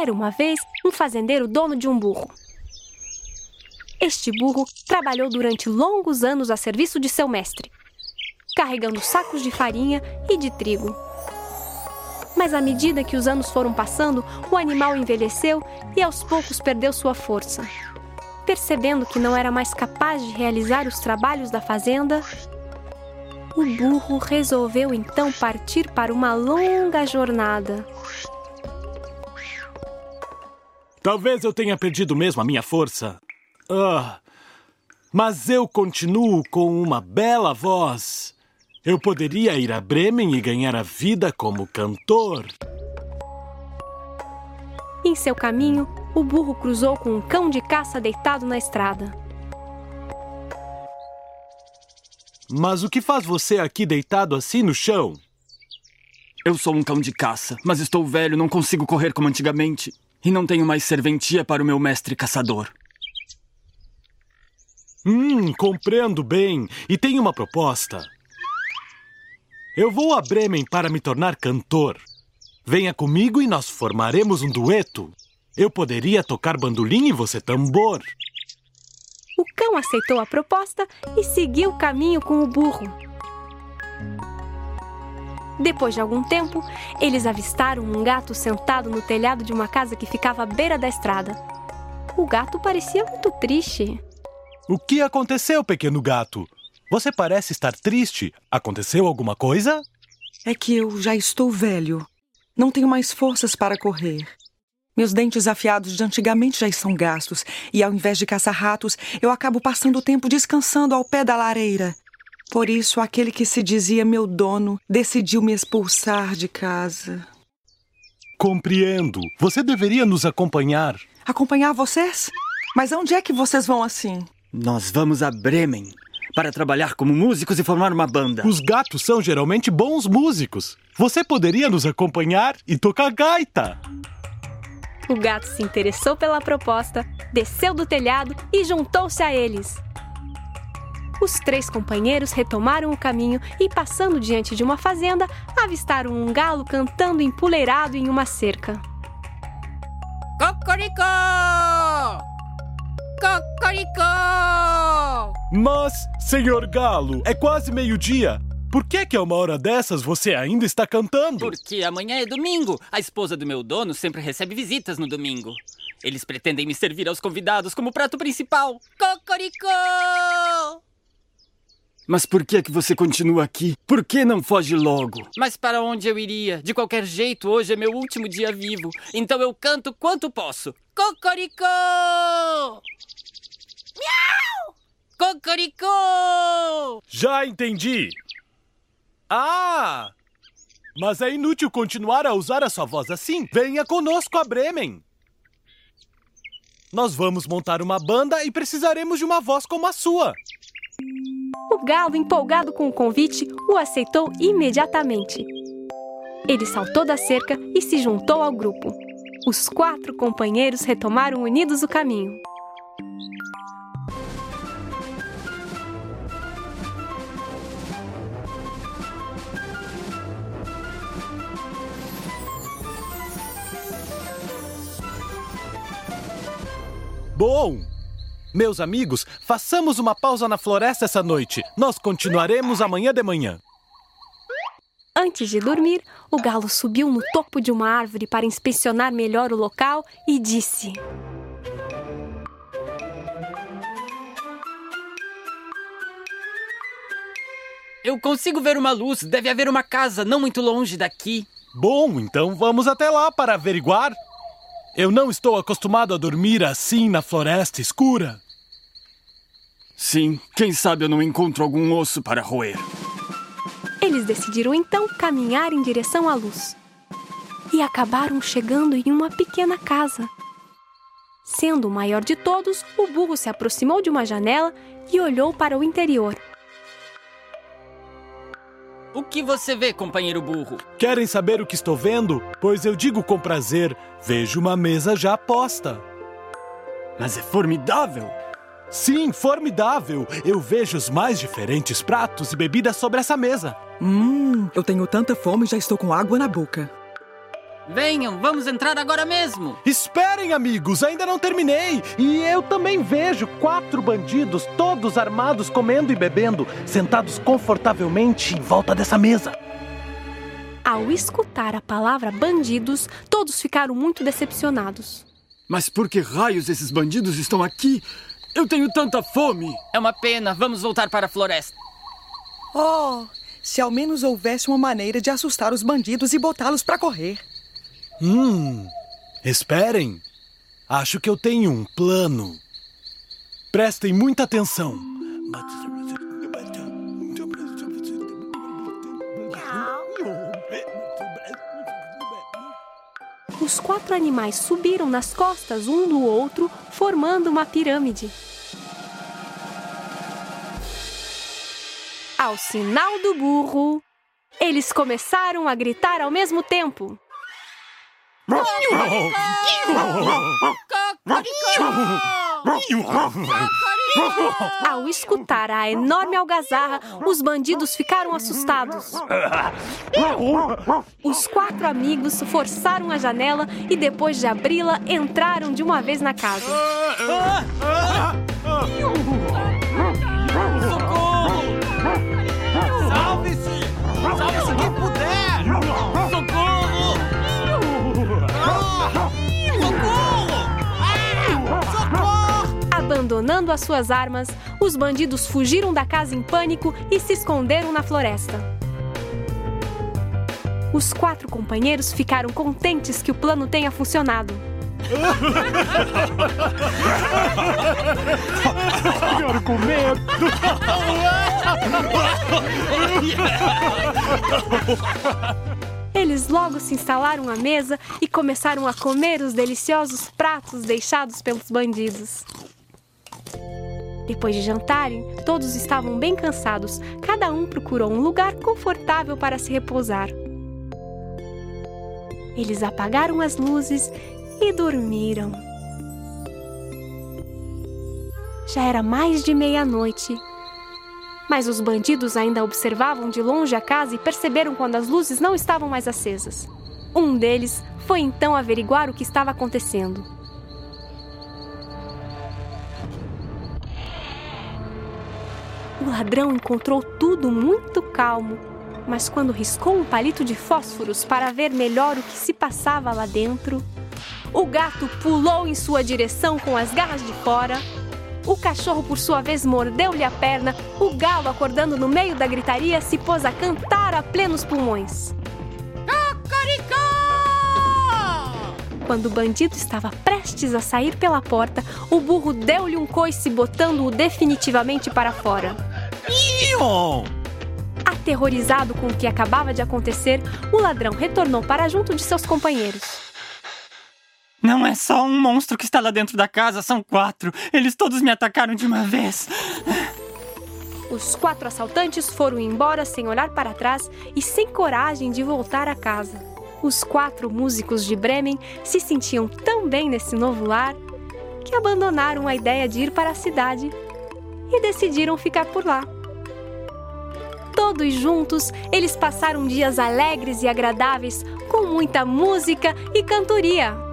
Era uma vez um fazendeiro dono de um burro. Este burro trabalhou durante longos anos a serviço de seu mestre, carregando sacos de farinha e de trigo. Mas à medida que os anos foram passando, o animal envelheceu e aos poucos perdeu sua força. Percebendo que não era mais capaz de realizar os trabalhos da fazenda, o burro resolveu então partir para uma longa jornada. Talvez eu tenha perdido mesmo a minha força. Ah, mas eu continuo com uma bela voz. Eu poderia ir a Bremen e ganhar a vida como cantor. Em seu caminho, o burro cruzou com um cão de caça deitado na estrada. Mas o que faz você aqui deitado assim no chão? Eu sou um cão de caça, mas estou velho, não consigo correr como antigamente. E não tenho mais serventia para o meu mestre caçador. Hum, compreendo bem. E tenho uma proposta. Eu vou a Bremen para me tornar cantor. Venha comigo e nós formaremos um dueto. Eu poderia tocar bandolim e você tambor. O cão aceitou a proposta e seguiu o caminho com o burro. Depois de algum tempo, eles avistaram um gato sentado no telhado de uma casa que ficava à beira da estrada. O gato parecia muito triste. O que aconteceu, pequeno gato? Você parece estar triste. Aconteceu alguma coisa? É que eu já estou velho. Não tenho mais forças para correr. Meus dentes afiados de antigamente já estão gastos, e ao invés de caçar ratos, eu acabo passando o tempo descansando ao pé da lareira. Por isso, aquele que se dizia meu dono decidiu me expulsar de casa. Compreendo. Você deveria nos acompanhar. Acompanhar vocês? Mas onde é que vocês vão assim? Nós vamos a Bremen para trabalhar como músicos e formar uma banda. Os gatos são geralmente bons músicos. Você poderia nos acompanhar e tocar gaita. O gato se interessou pela proposta, desceu do telhado e juntou-se a eles. Os três companheiros retomaram o caminho e, passando diante de uma fazenda, avistaram um galo cantando empoleirado em uma cerca. Cocoricó! Cocoricó! Mas, senhor Galo, é quase meio-dia. Por que que a uma hora dessas você ainda está cantando? Porque amanhã é domingo. A esposa do meu dono sempre recebe visitas no domingo. Eles pretendem me servir aos convidados como prato principal. Cocoricó! Mas por que é que você continua aqui? Por que não foge logo? Mas para onde eu iria? De qualquer jeito, hoje é meu último dia vivo. Então eu canto quanto posso. Cocoricó! Miau! Cocoricó! Já entendi. Ah! Mas é inútil continuar a usar a sua voz assim. Venha conosco a Bremen. Nós vamos montar uma banda e precisaremos de uma voz como a sua. O galo, empolgado com o convite, o aceitou imediatamente. Ele saltou da cerca e se juntou ao grupo. Os quatro companheiros retomaram unidos o caminho. Bom, meus amigos, façamos uma pausa na floresta essa noite. Nós continuaremos amanhã de manhã. Antes de dormir, o galo subiu no topo de uma árvore para inspecionar melhor o local e disse: Eu consigo ver uma luz. Deve haver uma casa não muito longe daqui. Bom, então vamos até lá para averiguar. Eu não estou acostumado a dormir assim na floresta escura. Sim, quem sabe eu não encontro algum osso para roer. Eles decidiram então caminhar em direção à luz. E acabaram chegando em uma pequena casa. Sendo o maior de todos, o burro se aproximou de uma janela e olhou para o interior. O que você vê, companheiro burro? Querem saber o que estou vendo? Pois eu digo com prazer: vejo uma mesa já posta. Mas é formidável! Sim, formidável! Eu vejo os mais diferentes pratos e bebidas sobre essa mesa. Hum, eu tenho tanta fome e já estou com água na boca. Venham, vamos entrar agora mesmo. Esperem, amigos, ainda não terminei. E eu também vejo quatro bandidos, todos armados, comendo e bebendo, sentados confortavelmente em volta dessa mesa. Ao escutar a palavra bandidos, todos ficaram muito decepcionados. Mas por que raios esses bandidos estão aqui? Eu tenho tanta fome! É uma pena, vamos voltar para a floresta. Oh, se ao menos houvesse uma maneira de assustar os bandidos e botá-los para correr. Hum, esperem. Acho que eu tenho um plano. Prestem muita atenção. Os quatro animais subiram nas costas um do outro, formando uma pirâmide. Ao sinal do burro, eles começaram a gritar ao mesmo tempo. Ao escutar a enorme algazarra, os bandidos ficaram assustados. Os quatro amigos forçaram a janela e, depois de abri-la, entraram de uma vez na casa. Abandonando as suas armas, os bandidos fugiram da casa em pânico e se esconderam na floresta. Os quatro companheiros ficaram contentes que o plano tenha funcionado. Ficaram com medo. Eles logo se instalaram à mesa e começaram a comer os deliciosos pratos deixados pelos bandidos. Depois de jantarem, todos estavam bem cansados. Cada um procurou um lugar confortável para se repousar. Eles apagaram as luzes e dormiram. Já era mais de meia-noite. Mas os bandidos ainda observavam de longe a casa e perceberam quando as luzes não estavam mais acesas. Um deles foi então averiguar o que estava acontecendo. O ladrão encontrou tudo muito calmo, mas quando riscou um palito de fósforos para ver melhor o que se passava lá dentro, o gato pulou em sua direção com as garras de fora. O cachorro, por sua vez, mordeu-lhe a perna. O galo, acordando no meio da gritaria, se pôs a cantar a plenos pulmões. Quando o bandido estava prestes a sair pela porta, o burro deu-lhe um coice, botando-o definitivamente para fora. Ion! Aterrorizado com o que acabava de acontecer, o ladrão retornou para junto de seus companheiros. Não é só um monstro que está lá dentro da casa, são quatro. Eles todos me atacaram de uma vez. Os quatro assaltantes foram embora sem olhar para trás e sem coragem de voltar a casa. Os quatro músicos de Bremen se sentiam tão bem nesse novo lar que abandonaram a ideia de ir para a cidade e decidiram ficar por lá. Todos juntos, eles passaram dias alegres e agradáveis, com muita música e cantoria.